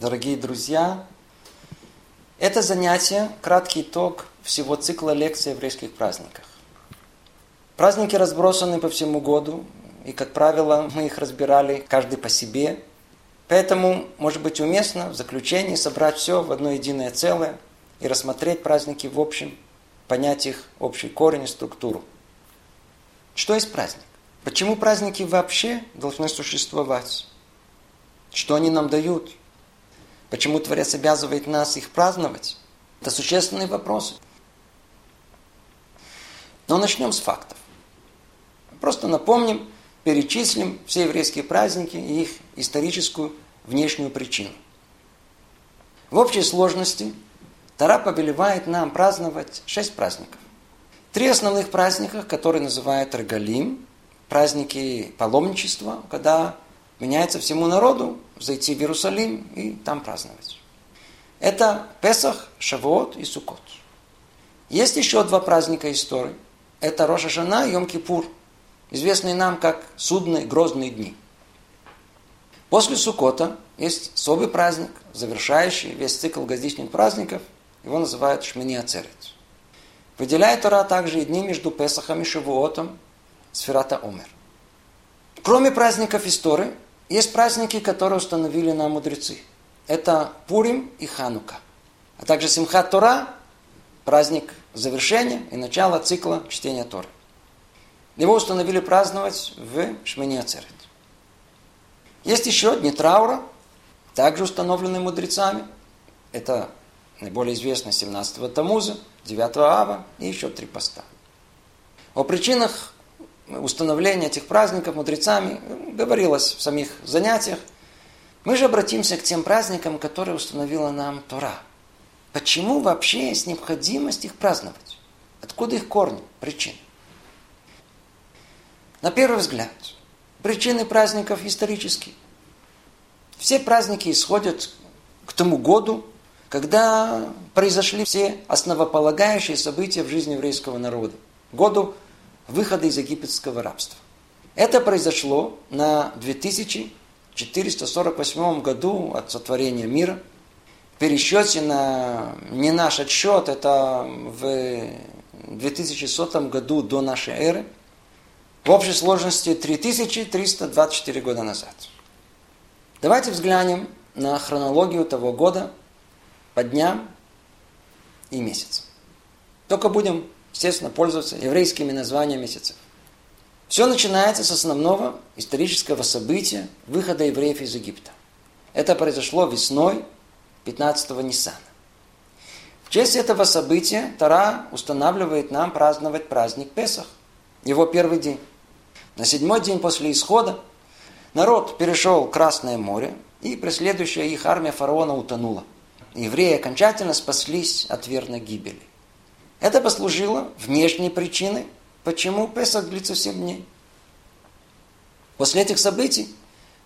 Дорогие друзья, это занятие – краткий итог всего цикла лекций о еврейских праздниках. Праздники разбросаны по всему году, и, как правило, мы их разбирали каждый по себе. Поэтому, может быть, уместно в заключении собрать все в одно единое целое и рассмотреть праздники в общем, понять их общий корень и структуру. Что есть праздник? Почему праздники вообще должны существовать? Что они нам дают? Почему Творец обязывает нас их праздновать? Это существенные вопросы. Но начнем с фактов. Просто напомним, перечислим все еврейские праздники и их историческую внешнюю причину. В общей сложности Тара повелевает нам праздновать шесть праздников. Три основных праздника, которые называют Регалим, праздники паломничества, когда меняется всему народу зайти в Иерусалим и там праздновать. Это Песах, Шавуот и Суккот. Есть еще два праздника истории. Это Роша Шана и Йом-Кипур, известные нам как судные грозные дни. После Суккота есть особый праздник, завершающий весь цикл годичных праздников. Его называют Шмини Ацерет. Выделяет Тора также и дни между Песахом и Шавуотом, Сферата Омер. Кроме праздников истории, есть праздники, которые установили нам мудрецы. Это Пурим и Ханука. А также Симхат Тора, праздник завершения и начала цикла чтения Торы. Его установили праздновать в Шмини Ацерет. Есть еще дни траура, также установленные мудрецами. Это наиболее известно 17-го Тамуза, 9-го Ава и еще три поста. О причинах установления этих праздников мудрецами говорилось в самих занятиях. Мы же обратимся к тем праздникам, которые установила нам Тора. Почему вообще есть необходимость их праздновать? Откуда их корни, причины? На первый взгляд, причины праздников исторические. Все праздники исходят к тому году, когда произошли все основополагающие события в жизни еврейского народа. Году выхода из египетского рабства. Это произошло на 2448 году от сотворения мира. В пересчете на не наш отсчет, это в 2100 году до нашей эры. В общей сложности 3324 года назад. Давайте взглянем на хронологию того года по дням и месяцам. Только будем естественно, пользоваться еврейскими названиями месяцев. Все начинается с основного исторического события выхода евреев из Египта. Это произошло весной 15-го Ниссана. В честь этого события Тара устанавливает нам праздновать праздник Песах, его первый день. На седьмой день после исхода народ перешел Красное море, и преследующая их армия фараона утонула. Евреи окончательно спаслись от верной гибели. Это послужило внешней причиной, почему Песах длится 7 дней. После этих событий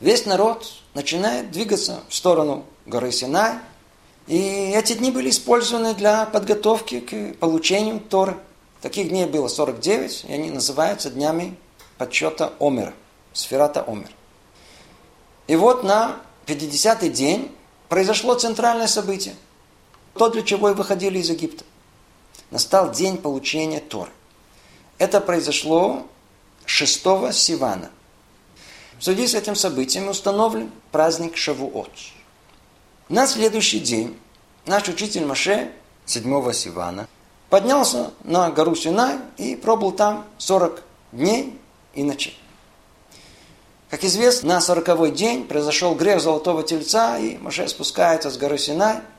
весь народ начинает двигаться в сторону горы Синай, и эти дни были использованы для подготовки к получению Торы. Таких дней было 49, и они называются днями подсчета Омера, сферата Омер. И вот на 50-й день произошло центральное событие. То, для чего и выходили из Египта настал день получения Торы. Это произошло 6 Сивана. В связи с этим событием установлен праздник Шавуот. На следующий день наш учитель Маше, 7 Сивана, поднялся на гору Синай и пробыл там 40 дней и ночей. Как известно, на сороковой день произошел грех Золотого Тельца, и Маше спускается с горы Синай –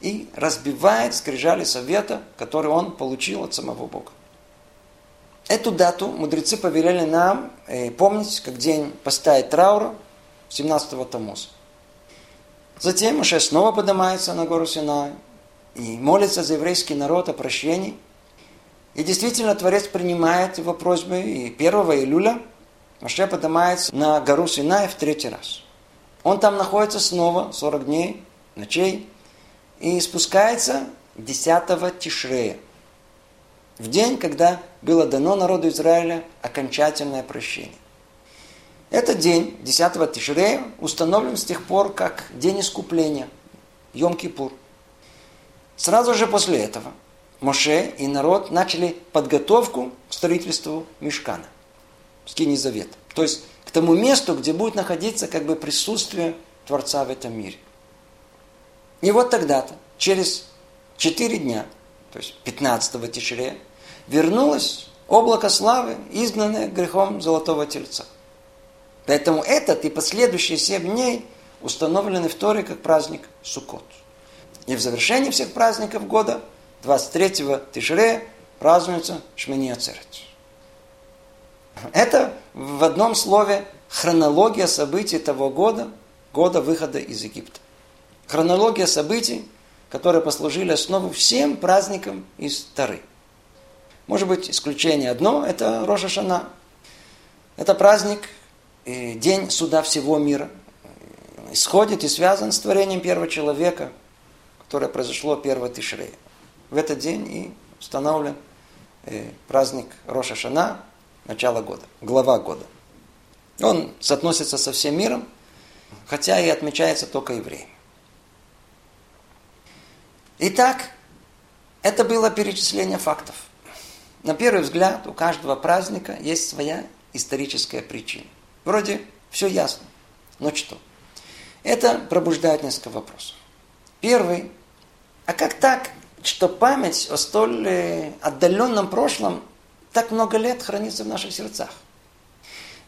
и разбивает скрижали совета, который он получил от самого Бога. Эту дату мудрецы повелели нам э, помнить, как день поставить траура 17-го Тамуза. Затем Моше снова поднимается на гору Синай и молится за еврейский народ о прощении. И действительно Творец принимает его просьбы, и 1 июля Моше поднимается на гору Синай в третий раз. Он там находится снова 40 дней, ночей, и спускается 10 Тишрея, в день, когда было дано народу Израиля окончательное прощение. Этот день, 10 Тишрея, установлен с тех пор как день искупления, Йом-Кипур. Сразу же после этого Моше и народ начали подготовку к строительству Мешкана, Скини Завет. То есть к тому месту, где будет находиться как бы присутствие Творца в этом мире. И вот тогда-то, через четыре дня, то есть 15 Тишрея, вернулось облако славы, изгнанное грехом Золотого Тельца. Поэтому этот и последующие семь дней установлены в Торе как праздник Суккот. И в завершении всех праздников года, 23-го Тишре, празднуется Шмини Ацерет. Это в одном слове хронология событий того года, года выхода из Египта. Хронология событий, которые послужили основу всем праздникам из Тары. Может быть, исключение одно – это Роша Шана. Это праздник, э, день суда всего мира. Исходит и связан с творением первого человека – которое произошло 1 Тишрея. В этот день и установлен э, праздник Роша Шана, начало года, глава года. Он соотносится со всем миром, хотя и отмечается только евреями. Итак, это было перечисление фактов. На первый взгляд, у каждого праздника есть своя историческая причина. Вроде все ясно. Но что? Это пробуждает несколько вопросов. Первый, а как так, что память о столь э, отдаленном прошлом так много лет хранится в наших сердцах?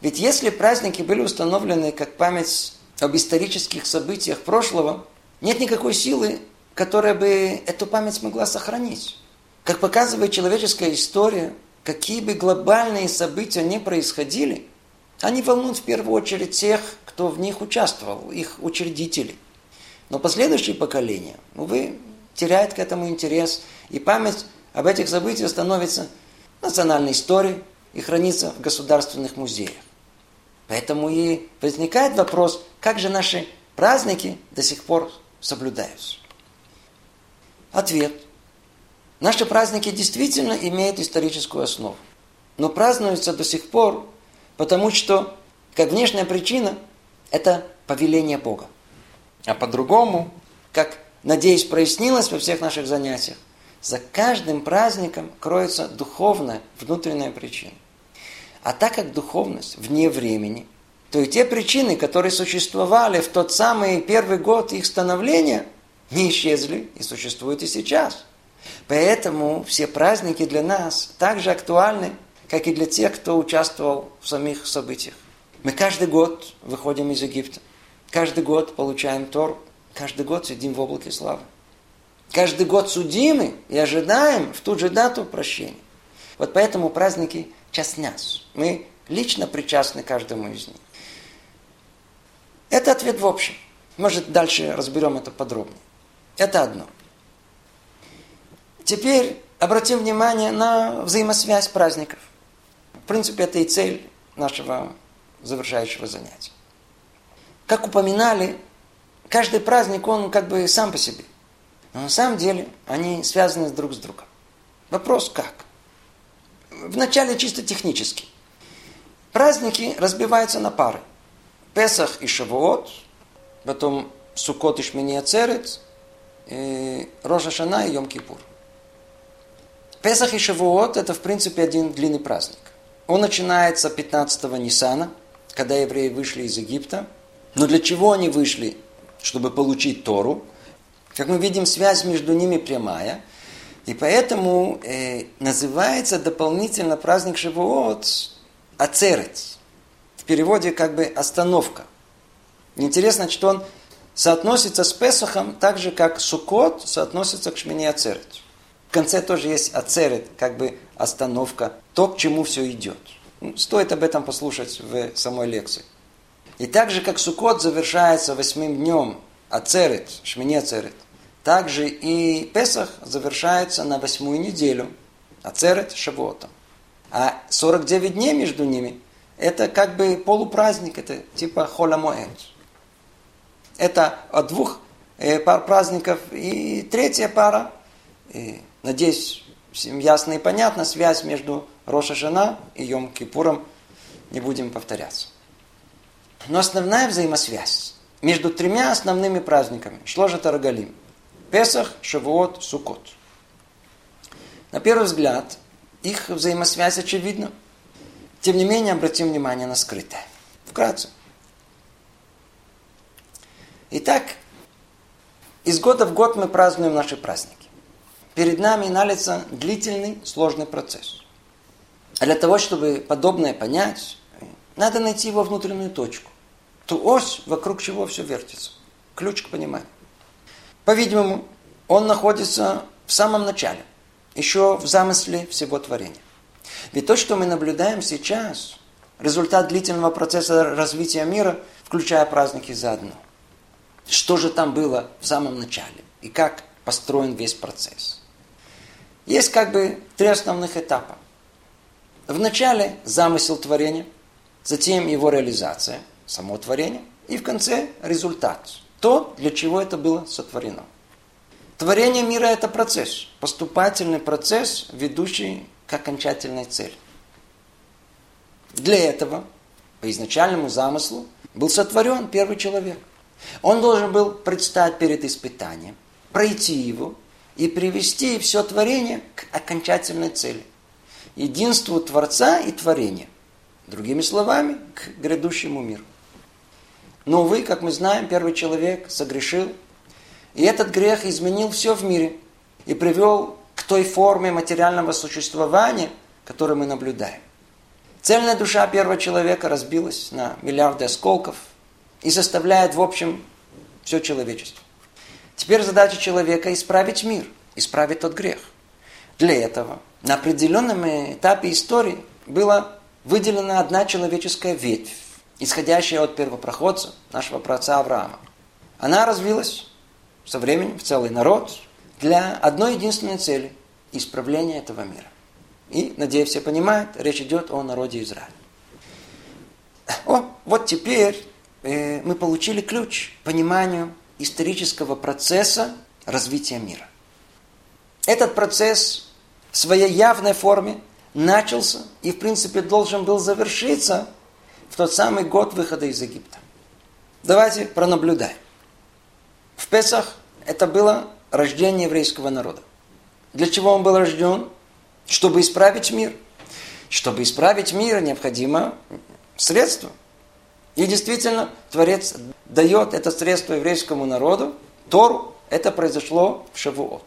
Ведь если праздники были установлены как память об исторических событиях прошлого, нет никакой силы, которая бы эту память могла сохранить. Как показывает человеческая история, какие бы глобальные события не происходили, они волнуют в первую очередь тех, кто в них участвовал, их учредители – но последующие поколения, увы, теряют к этому интерес, и память об этих событиях становится национальной историей и хранится в государственных музеях. Поэтому и возникает вопрос, как же наши праздники до сих пор соблюдаются. Ответ. Наши праздники действительно имеют историческую основу, но празднуются до сих пор, потому что, как внешняя причина, это повеление Бога. А по-другому, как, надеюсь, прояснилось во всех наших занятиях, за каждым праздником кроется духовная внутренняя причина. А так как духовность вне времени, то и те причины, которые существовали в тот самый первый год их становления, не исчезли и существуют и сейчас. Поэтому все праздники для нас так же актуальны, как и для тех, кто участвовал в самих событиях. Мы каждый год выходим из Египта. Каждый год получаем Тор, каждый год сидим в облаке славы. Каждый год судимы и ожидаем в ту же дату прощения. Вот поэтому праздники часть нас. Мы лично причастны каждому из них. Это ответ в общем. Может, дальше разберем это подробнее. Это одно. Теперь обратим внимание на взаимосвязь праздников. В принципе, это и цель нашего завершающего занятия. Как упоминали, каждый праздник, он как бы сам по себе. Но на самом деле они связаны друг с другом. Вопрос как? Вначале чисто технически. Праздники разбиваются на пары. Песах и Шавуот, потом Сукот и Шмини Ацерет, и Рожа Шана и Йом-Кипур. Песах и Шавуот – это, в принципе, один длинный праздник. Он начинается 15-го Нисана, когда евреи вышли из Египта – но для чего они вышли? Чтобы получить Тору. Как мы видим, связь между ними прямая. И поэтому э, называется дополнительно праздник Шивоот Ацерет. В переводе как бы остановка. Интересно, что он соотносится с Песохом так же, как Сукот соотносится к Шмини Ацерет. В конце тоже есть Ацерет, как бы остановка, то, к чему все идет. Стоит об этом послушать в самой лекции. И так же, как Суккот завершается восьмым днем Ацерет, Шмини Ацерет, также и Песах завершается на восьмую неделю, Ацерет Шавуотом. А 49 дней между ними – это как бы полупраздник, это типа Холамоэд. Это двух э, пар праздников. И третья пара, и, надеюсь, всем ясно и понятно, связь между Роша Жена и Йом Кипуром, не будем повторяться. Но основная взаимосвязь между тремя основными праздниками Шложа Тарагалим – Песах, Шавуот, Сукот. На первый взгляд, их взаимосвязь очевидна. Тем не менее, обратим внимание на скрытое. Вкратце. Итак, из года в год мы празднуем наши праздники. Перед нами налится длительный, сложный процесс. А для того, чтобы подобное понять, надо найти его внутреннюю точку. Ту ось, вокруг чего все вертится. Ключ к пониманию. По-видимому, он находится в самом начале, еще в замысле всего творения. Ведь то, что мы наблюдаем сейчас, результат длительного процесса развития мира, включая праздники заодно. Что же там было в самом начале и как построен весь процесс. Есть как бы три основных этапа. В начале замысел творения, затем его реализация, само творение, и в конце результат. То, для чего это было сотворено. Творение мира – это процесс, поступательный процесс, ведущий к окончательной цели. Для этого, по изначальному замыслу, был сотворен первый человек. Он должен был предстать перед испытанием, пройти его и привести все творение к окончательной цели. Единству Творца и творения. Другими словами, к грядущему миру. Но, увы, как мы знаем, первый человек согрешил, и этот грех изменил все в мире и привел к той форме материального существования, которую мы наблюдаем. Цельная душа первого человека разбилась на миллиарды осколков и составляет, в общем, все человечество. Теперь задача человека исправить мир, исправить тот грех. Для этого на определенном этапе истории была выделена одна человеческая ветвь, исходящая от первопроходца, нашего праотца Авраама. Она развилась со временем в целый народ для одной единственной цели – исправления этого мира. И, надеюсь, все понимают, речь идет о народе Израиля. О, вот теперь э, мы получили ключ к пониманию исторического процесса развития мира. Этот процесс в своей явной форме начался и, в принципе, должен был завершиться в тот самый год выхода из Египта. Давайте пронаблюдаем. В Песах это было рождение еврейского народа. Для чего он был рожден? Чтобы исправить мир. Чтобы исправить мир, необходимо средство. И действительно, Творец дает это средство еврейскому народу, Тору, это произошло в Шавуот.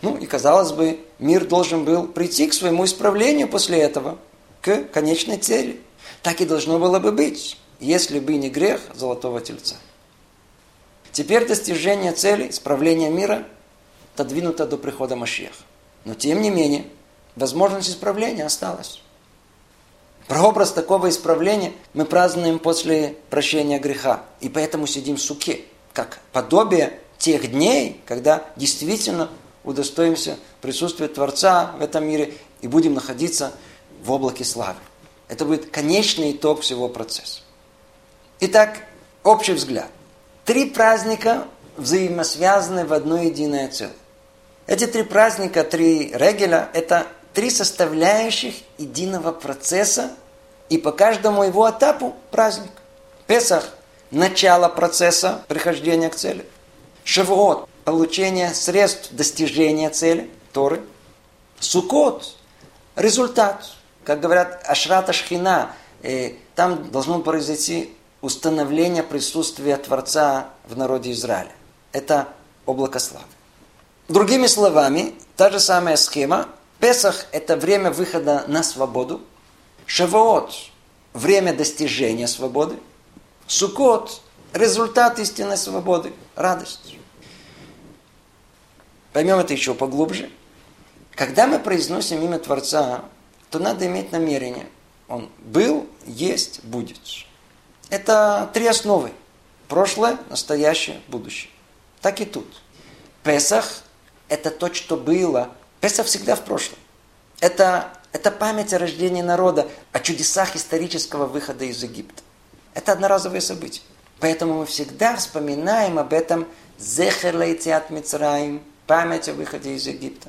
Ну и казалось бы, мир должен был прийти к своему исправлению после этого, к конечной цели. Так и должно было бы быть, если бы не грех Золотого Тельца. Теперь достижение цели, исправления мира, отодвинуто до прихода Машеха. Но тем не менее, возможность исправления осталась. Прообраз такого исправления мы празднуем после прощения греха. И поэтому сидим в суке, как подобие тех дней, когда действительно удостоимся присутствия Творца в этом мире и будем находиться в облаке славы. Это будет конечный итог всего процесса. Итак, общий взгляд. Три праздника взаимосвязаны в одно единое целое. Эти три праздника, три регеля, это три составляющих единого процесса и по каждому его этапу праздник. Песах – начало процесса прихождения к цели. Шавуот – получение средств достижения цели, Торы. Сукот – результат. Как говорят, Ашрата Шхина, э, там должно произойти установление присутствия Творца в народе Израиля. Это облако славы. Другими словами, та же самая схема. Песах – это время выхода на свободу. Шавуот – время достижения свободы. Сукот – результат истинной свободы, радость. Поймем это еще поглубже. Когда мы произносим имя Творца, то надо иметь намерение. Он был, есть, будет. Это три основы. Прошлое, настоящее, будущее. Так и тут. Песах – это то, что было. Песах всегда в прошлом. Это, это память о рождении народа, о чудесах исторического выхода из Египта. Это одноразовое событие. Поэтому мы всегда вспоминаем об этом «Зехер лейтиат Мицраим» – память о выходе из Египта.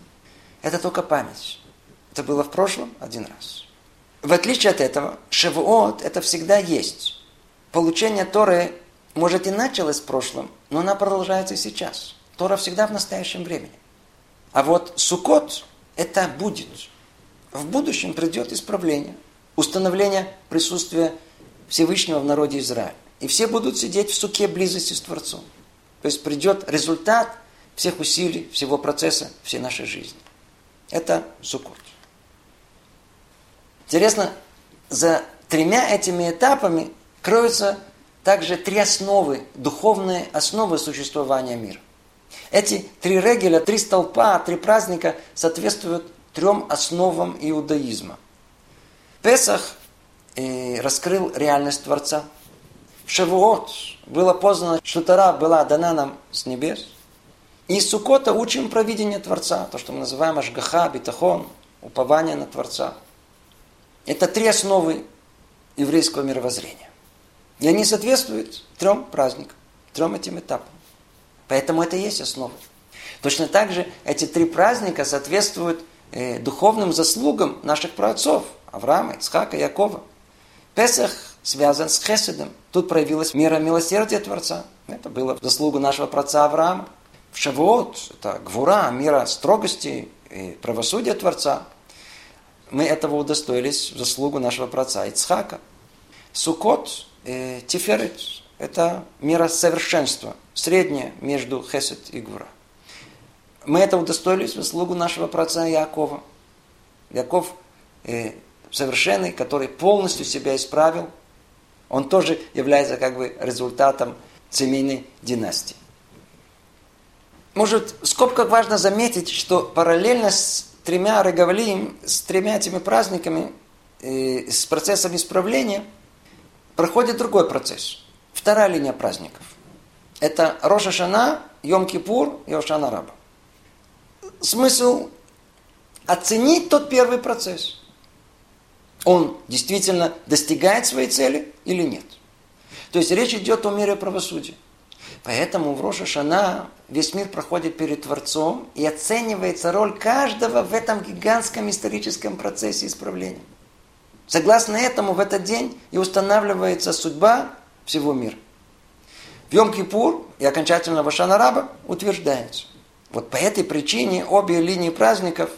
Это только память. Это было в прошлом один раз. В отличие от этого, Шавуот – это всегда есть. получение Торы, может, и началось в прошлом, но она продолжается и сейчас. Тора всегда в настоящем времени. А вот Сукот – это будет. В будущем придет исправление, установление присутствия Всевышнего в народе Израиля. И все будут сидеть в суке близости с Творцом. То есть придет результат всех усилий, всего процесса, всей нашей жизни. Это Сукот. Интересно, за тремя этими этапами кроются также три основы, духовные основы существования мира. Эти три регеля, три столпа, три праздника соответствуют трем основам иудаизма. Песах э, раскрыл реальность Творца. Шавуот было познано, что Тара была дана нам с небес. И из Сукота учим провидение Творца, то, что мы называем Ашгаха, Битахон, упование на Творца. Это три основы еврейского мировоззрения. И они соответствуют трем праздникам, трем этим этапам. Поэтому это и есть основа. Точно так же эти три праздника соответствуют э, духовным заслугам наших праотцов Авраама, Ицхака, Якова. Песах связан с Хеседом. Тут проявилась мера милосердия Творца. Это было в заслугу нашего праотца Авраама. В Шавуот это гвура, мира строгости и правосудия Творца. Мы этого удостоились в заслугу нашего праотца Ицхака. Сукот, э, Тиферет, это мера совершенства, средняя между Хесед и Гвура. Мы это удостоились в заслугу нашего праотца Якова. Яков э, совершенный, который полностью себя исправил, он тоже является как бы результатом семейной династии. Может, в скобках важно заметить, что параллельно с тремя Регавлием, с тремя этими праздниками, э, с процессом исправления, проходит другой процесс. Вторая линия праздников. Это Роша Шана, Йом-Кипур и Ошана Раба. Смысл оценить тот первый процесс. Он действительно достигает своей цели или нет. То есть речь идет о мире правосудия. Поэтому в Роша Шана весь мир проходит перед Творцом и оценивается роль каждого в этом гигантском историческом процессе исправления. Согласно этому в этот день и устанавливается судьба всего мира. В Йом-Кипур и окончательно Вашана Раба утверждается. Вот по этой причине обе линии праздников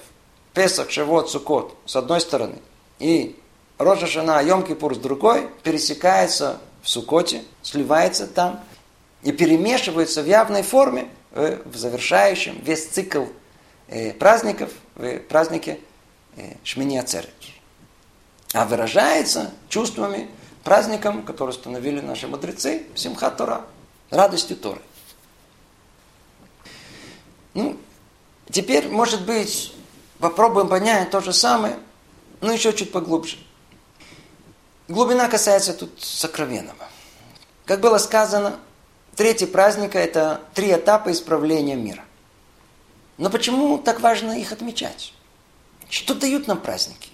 Песах, Шевот, Сукот с одной стороны и Рожа Шана, Йом-Кипур с другой пересекаются в Сукоте, сливается там – и перемешиваются в явной форме э, в завершающем весь цикл э, праздников в празднике э, Шмини Ацерет. А выражается чувствами, праздником, который установили наши мудрецы, Симхат Тора, радостью Торы. Ну, теперь, может быть, попробуем понять то же самое, но еще чуть поглубже. Глубина касается тут сокровенного. Как было сказано, Третий праздник – это три этапа исправления мира. Но почему так важно их отмечать? Что дают нам праздники?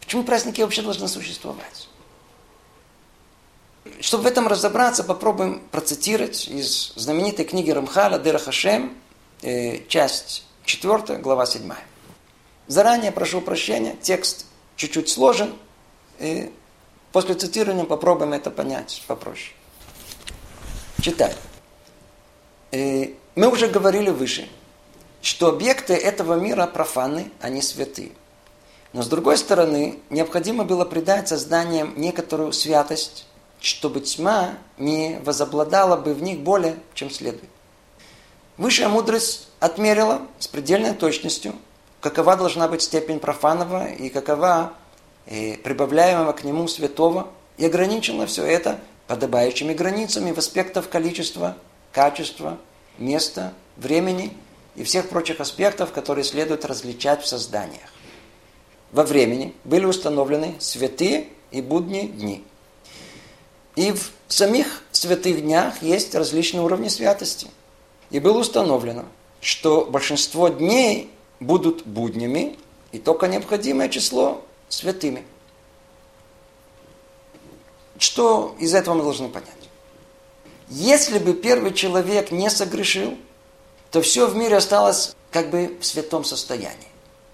Почему праздники вообще должны существовать? Чтобы в этом разобраться, попробуем процитировать из знаменитой книги Рамхала Дера Хашем, э, часть 4, глава 7. Заранее прошу прощения, текст чуть-чуть сложен, и после цитирования попробуем это понять попроще. Читаю. И мы уже говорили выше, что объекты этого мира профаны, они святые. Но с другой стороны, необходимо было придать созданиям некоторую святость, чтобы тьма не возобладала бы в них более, чем следует. Высшая мудрость отмерила с предельной точностью, какова должна быть степень профанного и какова э, прибавляемого к нему святого, и ограничила все это подобающими границами в аспектах количества, качества, места, времени и всех прочих аспектов, которые следует различать в созданиях. Во времени были установлены святые и будние дни. И в самих святых днях есть различные уровни святости. И было установлено, что большинство дней будут буднями, и только необходимое число святыми – что из этого мы должны понять? Если бы первый человек не согрешил, то все в мире осталось как бы в святом состоянии.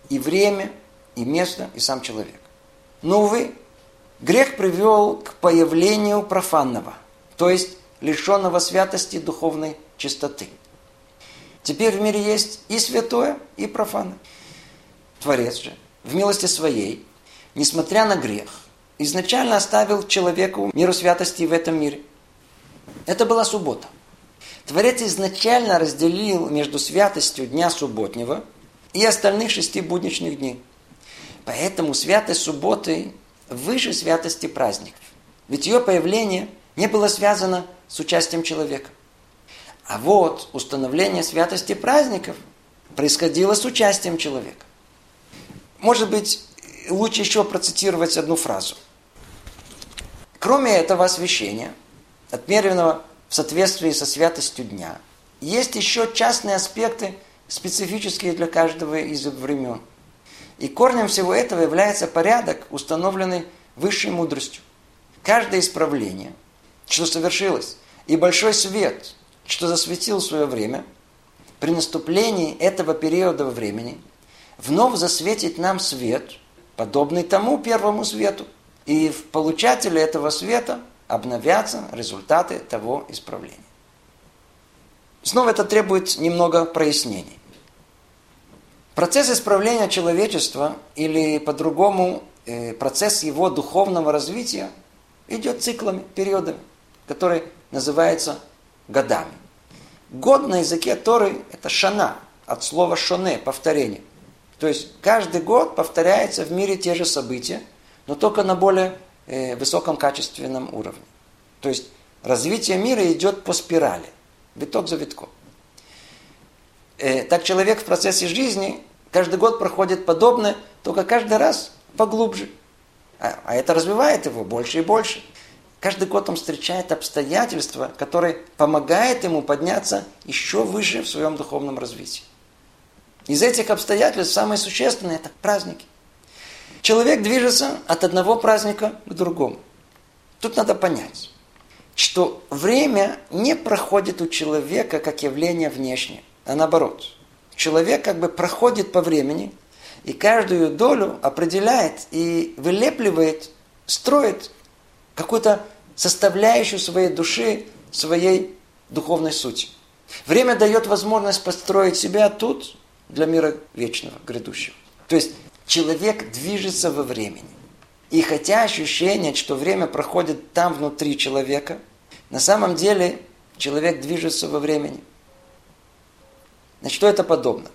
И время, и место, и сам человек. Но, увы, Грех привел к появлению профанного, то есть лишенного святости духовной чистоты. Теперь в мире есть и святое, и профанное. Творец же в милости своей, несмотря на грех, изначально оставил человеку миру святости в этом мире. Это была суббота. Творец изначально разделил между святостью дня субботнего и остальных шести будничных дней. Поэтому святость субботы выше святости праздников. Ведь ее появление не было связано с участием человека. А вот установление святости праздников происходило с участием человека. Может быть, лучше еще процитировать одну фразу. Кроме этого освящения, отмеренного в соответствии со святостью дня, есть еще частные аспекты, специфические для каждого из времен. И корнем всего этого является порядок, установленный высшей мудростью. Каждое исправление, что совершилось, и большой свет, что засветил свое время, при наступлении этого периода времени – вновь засветит нам свет, подобный тому первому свету. И в получателе этого света обновятся результаты того исправления. Снова это требует немного прояснений. Процесс исправления человечества, или по-другому э, процесс его духовного развития, идет циклами, периодами, которые называются годами. Год на языке Торы – это шана, от слова шоне, повторение – то есть каждый год повторяются в мире те же события, но только на более э, высоком качественном уровне. То есть развитие мира идет по спирали, виток за витком. Э, так человек в процессе жизни каждый год проходит подобное, только каждый раз поглубже. А, а это развивает его больше и больше. Каждый год он встречает обстоятельства, которые помогают ему подняться еще выше в своем духовном развитии. Из этих обстоятельств самое существенное – это праздники. Человек движется от одного праздника к другому. Тут надо понять, что время не проходит у человека как явление внешнее, а наоборот. Человек как бы проходит по времени и каждую долю определяет и вылепливает, строит какую-то составляющую своей души, своей духовной сути. Время дает возможность построить себя тут, для мира вечного, грядущего. То есть человек движется во времени. И хотя ощущение, что время проходит там внутри человека, на самом деле человек движется во времени. Значит, что это подобно?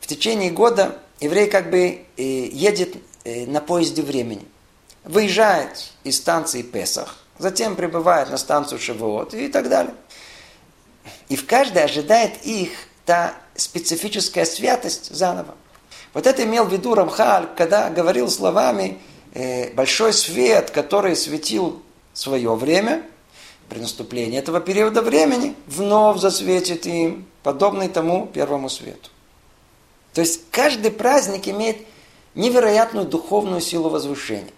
В течение года еврей как бы э, едет э, на поезде времени. Выезжает из станции Песах, затем прибывает на станцию Шивоот и так далее. И в каждой ожидает их та специфическая святость заново. Вот это имел в виду Рамхаль, когда говорил словами э, «большой свет, который светил свое время, при наступлении этого периода времени, вновь засветит им, подобный тому первому свету». То есть каждый праздник имеет невероятную духовную силу возвышения.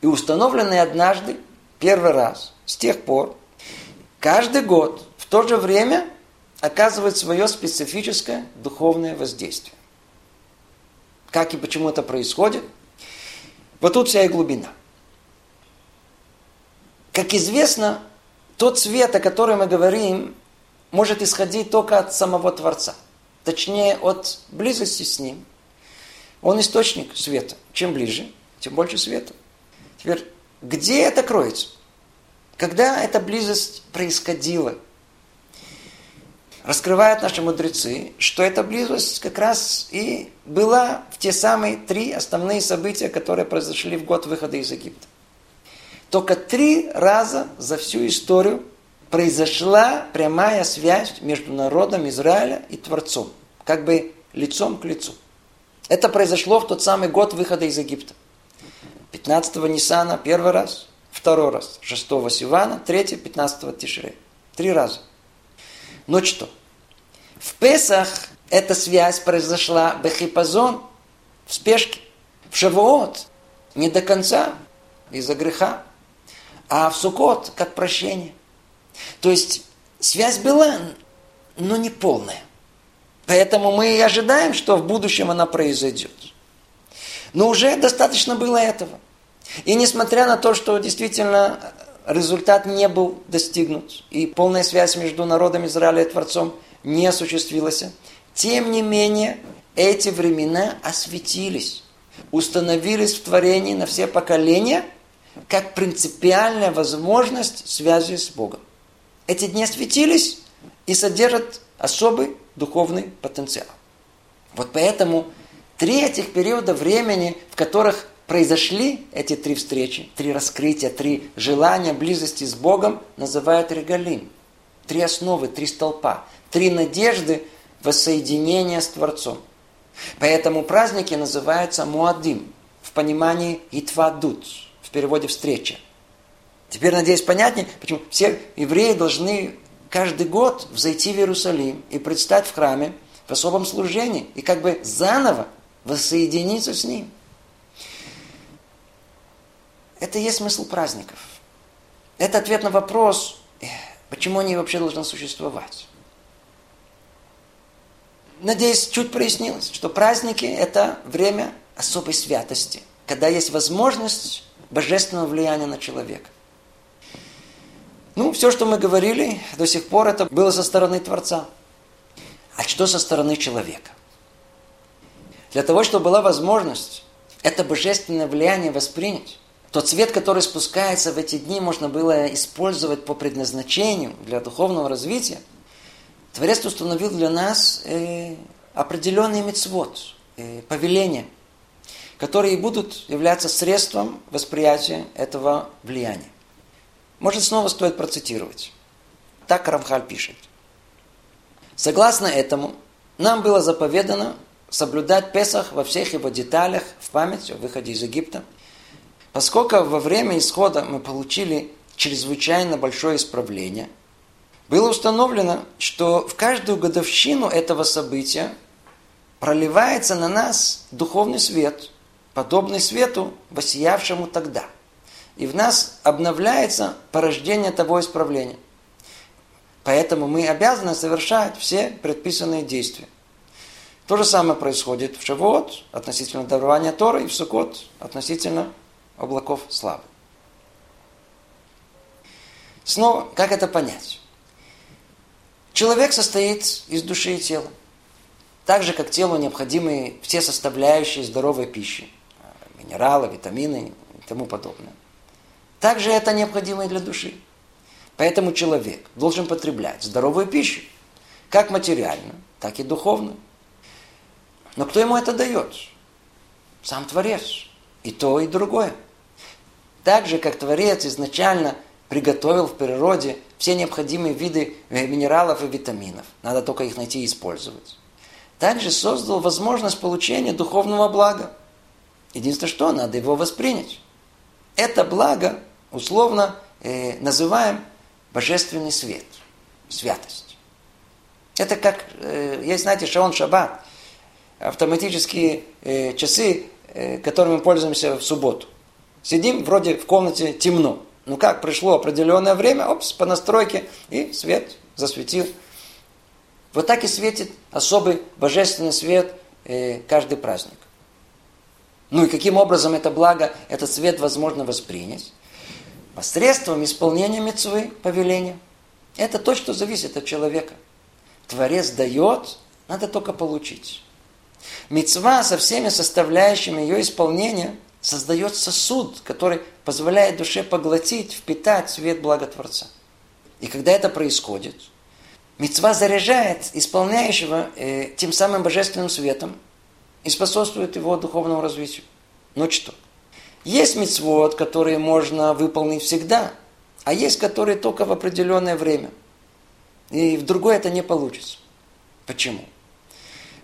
И установленный однажды, первый раз, с тех пор, каждый год в то же время оказывает свое специфическое духовное воздействие. Как и почему это происходит? Вот тут вся и глубина. Как известно, тот свет, о котором мы говорим, может исходить только от самого Творца. Точнее, от близости с Ним. Он источник света. Чем ближе, тем больше света. Теперь, где это кроется? Когда эта близость происходила? раскрывают наши мудрецы, что эта близость как раз и была в те самые три основные события, которые произошли в год выхода из Египта. Только три раза за всю историю произошла прямая связь между народом Израиля и Творцом, как бы лицом к лицу. Это произошло в тот самый год выхода из Египта. 15-го Ниссана первый раз, второй раз, 6-го Сивана, третий, 15-го Тишре. Три раза. Но что? В Песах эта связь произошла бехипазон, в спешке. В Шавуот не до конца, из-за греха. А в Сукот как прощение. То есть связь была, но не полная. Поэтому мы и ожидаем, что в будущем она произойдет. Но уже достаточно было этого. И несмотря на то, что действительно результат не был достигнут, и полная связь между народом Израиля и Творцом не осуществилась, тем не менее эти времена осветились, установились в творении на все поколения как принципиальная возможность связи с Богом. Эти дни осветились и содержат особый духовный потенциал. Вот поэтому три этих периода времени, в которых произошли эти три встречи, три раскрытия, три желания близости с Богом, называют регалим. Три основы, три столпа, три надежды воссоединения с Творцом. Поэтому праздники называются Муадим, в понимании Итвадут, переводе встреча. Теперь, надеюсь, понятнее, почему все евреи должны каждый год взойти в Иерусалим и предстать в храме в особом служении и как бы заново воссоединиться с Ним. Это и есть смысл праздников. Это ответ на вопрос, почему они вообще должны существовать. Надеюсь, чуть прояснилось, что праздники – это время особой святости, когда есть возможность божественного влияния на человека. Ну, все, что мы говорили до сих пор, это было со стороны Творца. А что со стороны человека? Для того, чтобы была возможность это божественное влияние воспринять, тот свет, который спускается в эти дни, можно было использовать по предназначению для духовного развития. Творец установил для нас э, определенный мецвод, э, повеления, которые будут являться средством восприятия этого влияния. Может, снова стоит процитировать. Так Рамхаль пишет. Согласно этому, нам было заповедано соблюдать Песах во всех его деталях в память о выходе из Египта – Поскольку во время исхода мы получили чрезвычайно большое исправление, было установлено, что в каждую годовщину этого события проливается на нас духовный свет, подобный свету, воссиявшему тогда. И в нас обновляется порождение того исправления. Поэтому мы обязаны совершать все предписанные действия. То же самое происходит в Шавуот относительно дарования Торы и в Сукот относительно облаков славы. Снова, как это понять? Человек состоит из души и тела. Так же, как телу необходимы все составляющие здоровой пищи. Минералы, витамины и тому подобное. Также это необходимо и для души. Поэтому человек должен потреблять здоровую пищу. Как материально, так и духовно. Но кто ему это дает? Сам Творец. И то, и другое. Так же, как Творец изначально приготовил в природе все необходимые виды э, минералов и витаминов. Надо только их найти и использовать. Также создал возможность получения духовного блага. Единственное, что надо его воспринять. Это благо условно э, называем божественный свет, святость. Это как, э, есть, знаете, шаон шаббат, автоматические э, часы, э, которыми мы пользуемся в субботу. Сидим, вроде в комнате темно. Ну как, пришло определенное время, опс, по настройке, и свет засветил. Вот так и светит особый божественный свет э, каждый праздник. Ну и каким образом это благо, этот свет возможно воспринять? Посредством исполнения мецвы, повеления. Это то, что зависит от человека. Творец дает, надо только получить. Мецва со всеми составляющими ее исполнения – создает сосуд, который позволяет душе поглотить, впитать свет благотворца. И когда это происходит, мецва заряжает исполняющего э, тем самым божественным светом и способствует его духовному развитию. Но что? Есть мецвод, которые можно выполнить всегда, а есть, которые только в определенное время. И в другое это не получится. Почему?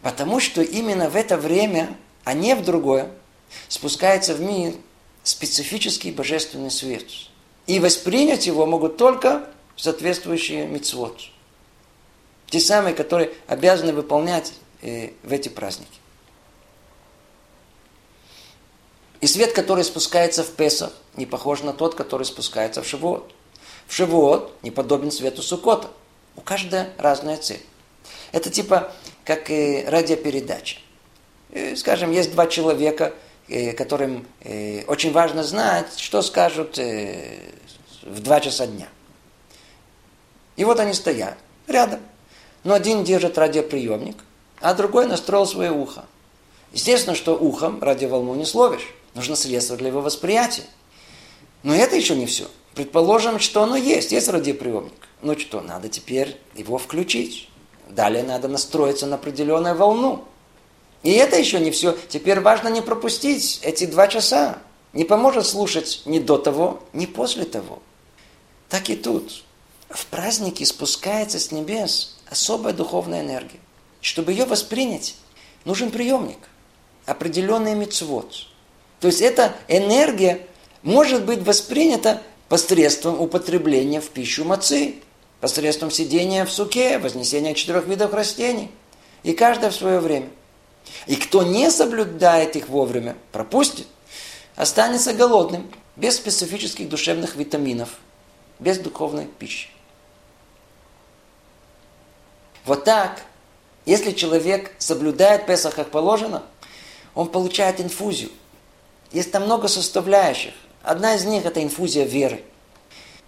Потому что именно в это время, а не в другое, спускается в мир специфический божественный свет. И воспринять его могут только соответствующие мицвод. Те самые, которые обязаны выполнять э, в эти праздники. И свет, который спускается в Песах, не похож на тот, который спускается в Шивот. В Шивот не подобен свету Сукота. У каждого разная цель. Это типа как радиопередача. Скажем, есть два человека – э, которым э, очень важно знать, что скажут э, в два часа дня. И вот они стоят рядом. Но один держит радиоприемник, а другой настроил свое ухо. Естественно, что ухом радиоволну не словишь. Нужно средство для его восприятия. Но это еще не все. Предположим, что оно есть, есть радиоприемник. Ну что, надо теперь его включить. Далее надо настроиться на определенную волну. И это еще не все. Теперь важно не пропустить эти два часа. Не поможет слушать ни до того, ни после того. Так и тут. В празднике спускается с небес особая духовная энергия. Чтобы ее воспринять, нужен приемник. Определенный мецвод. То есть эта энергия может быть воспринята посредством употребления в пищу мацы, посредством сидения в суке, вознесения четырех видов растений. И каждое в свое время. И кто не соблюдает их вовремя, пропустит, останется голодным, без специфических душевных витаминов, без духовной пищи. Вот так, если человек соблюдает Песах как положено, он получает инфузию. Есть там много составляющих. Одна из них – это инфузия веры.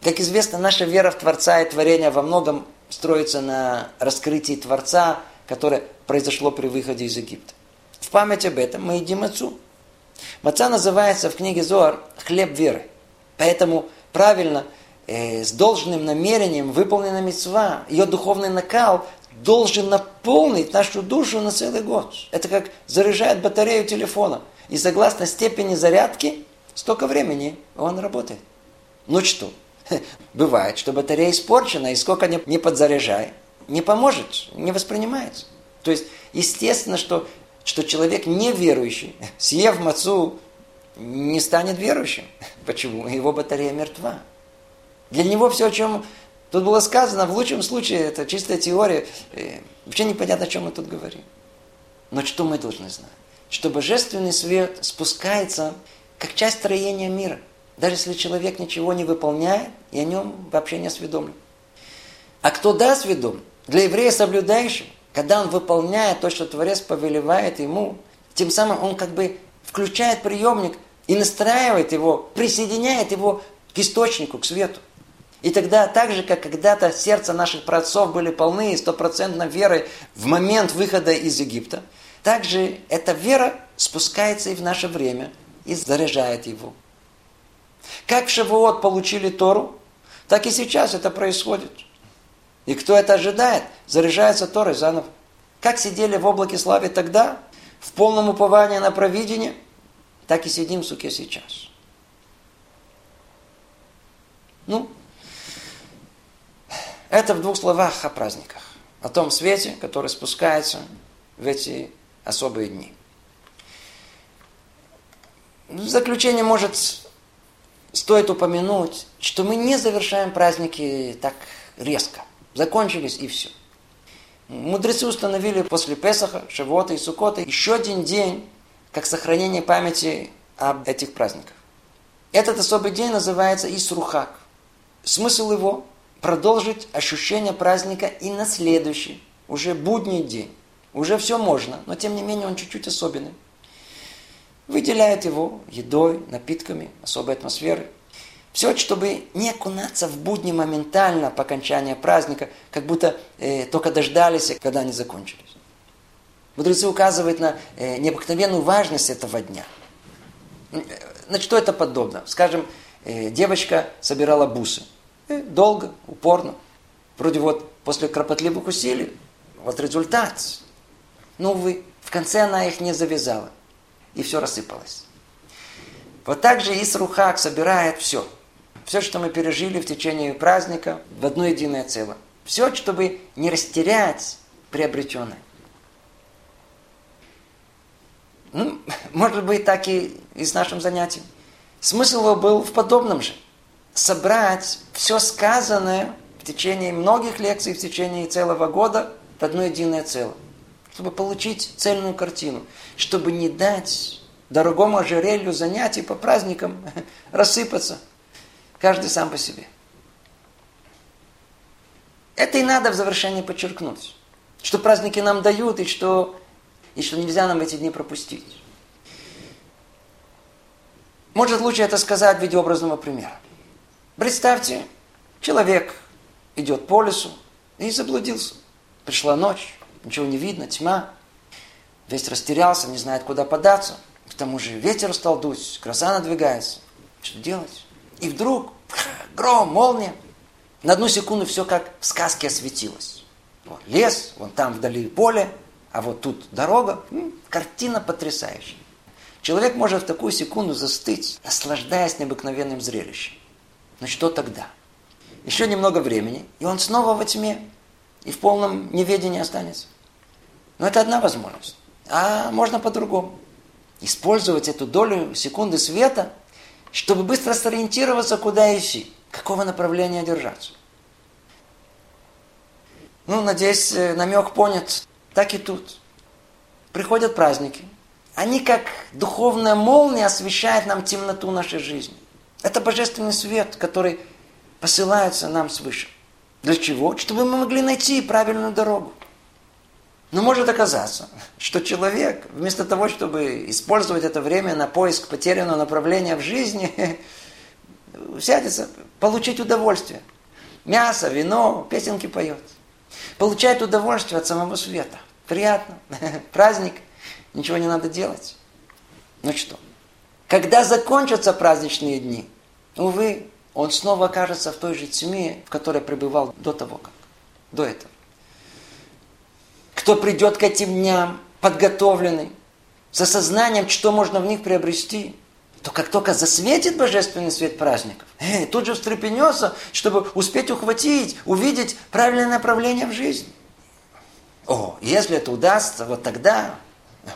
Как известно, наша вера в Творца и творение во многом строится на раскрытии Творца, которое произошло при выходе из Египта. В память об этом мы едим мацу. Маца называется в книге Зоар «хлеб веры». Поэтому правильно, э, с должным намерением выполнена мецва, ее духовный накал должен наполнить нашу душу на целый год. Это как заряжает батарею телефона. И согласно степени зарядки, столько времени он работает. Ну что, бывает, что батарея испорчена, и сколько не, подзаряжай, не поможет, не воспринимается. То есть, естественно, что, что человек неверующий, съев мацу, не станет верующим. Почему? Его батарея мертва. Для него все, о чем тут было сказано, в лучшем случае, это чистая теория. Э, вообще непонятно, о чем мы тут говорим. Но что мы должны знать? Что божественный свет спускается как часть строения мира. Даже если человек ничего не выполняет, и о нем вообще не осведомлен. А кто да осведомлен? Для еврея соблюдающего, когда он выполняет то, что Творец повелевает ему, тем самым он как бы включает приемник и настраивает его, присоединяет его к источнику, к свету. И тогда, так же, как когда-то сердца наших праотцов были полны стопроцентной верой в момент выхода из Египта, также эта вера спускается и в наше время и заряжает его. Как в Шавуот получили Тору, так и сейчас это происходит. И кто это ожидает, заряжается Торой заново. Как сидели в облаке славы тогда, в полном уповании на провидение, так и сидим в суке сейчас. Ну, это в двух словах о праздниках. О том свете, который спускается в эти особые дни. В заключение, может, стоит упомянуть, что мы не завершаем праздники так резко – Закончились и все. Мудрецы установили после Песаха, Шавота и Сукота еще один день, как сохранение памяти об этих праздниках. Этот особый день называется Исрухак. Смысл его – продолжить ощущение праздника и на следующий, уже будний день. Уже все можно, но тем не менее он чуть-чуть особенный. Выделяет его едой, напитками, особой атмосферой. Все, чтобы не окунаться в будни моментально по окончании праздника, как будто э, только дождались, когда они закончились. Мудрецы указывают на э, необыкновенную важность этого дня. На что это подобно? Скажем, э, девочка собирала бусы. Э, долго, упорно. Вроде вот после кропотливых усилий, вот результат. Но, увы, в конце она их не завязала. И все рассыпалось. Вот так же Исрухак собирает все – все, что мы пережили в течение праздника, в одно единое целое. Все, чтобы не растерять приобретенное. Ну, может быть, так и, и с нашим занятием. Смысл его был в подобном же. Собрать все сказанное в течение многих лекций, в течение целого года в одно единое целое. Чтобы получить цельную картину. Чтобы не дать дорогому ожерелью занятий по праздникам рассыпаться – Каждый сам по себе. Это и надо в завершении подчеркнуть. Что праздники нам дают, и что, и что нельзя нам эти дни пропустить. Может, лучше это сказать в виде образного примера. Представьте, человек идет по лесу и заблудился. Пришла ночь, ничего не видно, тьма. Весь растерялся, не знает, куда податься. К тому же ветер стал дуть, гроза надвигается. Что делать? И вдруг гром, молния. На одну секунду все как в сказке осветилось. Вот лес, вон там вдали поле, а вот тут дорога. Картина потрясающая. Человек может в такую секунду застыть, наслаждаясь необыкновенным зрелищем. Но что тогда? Еще немного времени, и он снова во тьме, и в полном неведении останется. Но это одна возможность. А можно по-другому. Использовать эту долю секунды света, чтобы быстро сориентироваться, куда идти, какого направления держаться. Ну, надеюсь, э, намек понят. Так и тут. Приходят праздники. Они как духовная молния освещают нам темноту нашей жизни. Это божественный свет, который посылается нам свыше. Для чего? Чтобы мы могли найти правильную дорогу. Но может оказаться, что человек, вместо того, чтобы использовать это время на поиск потерянного направления в жизни, сядется получить удовольствие. Мясо, вино, песенки поет. Получает удовольствие от самого света. Приятно. Праздник. Ничего не надо делать. Ну что? Когда закончатся праздничные дни, увы, он снова окажется в той же тьме, в которой пребывал до того, как. До этого. Кто придет к этим дням подготовленный, с осознанием, что можно в них приобрести, то как только засветит божественный свет праздников, э, тут же встрепенется, чтобы успеть ухватить, увидеть правильное направление в жизнь. О, если это удастся, вот тогда,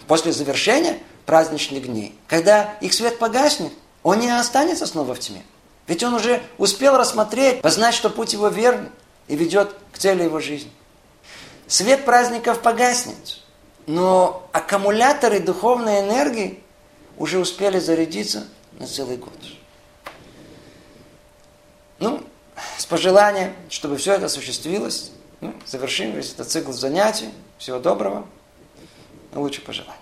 после завершения праздничных дней, когда их свет погаснет, он не останется снова в тьме. Ведь он уже успел рассмотреть, познать, что путь его верный и ведет к цели его жизни. Свет праздников погаснет, но аккумуляторы духовной энергии уже успели зарядиться на целый год. Ну, с пожеланием, чтобы все это осуществилось, ну, завершим весь этот цикл занятий. Всего доброго. Лучше пожеланий.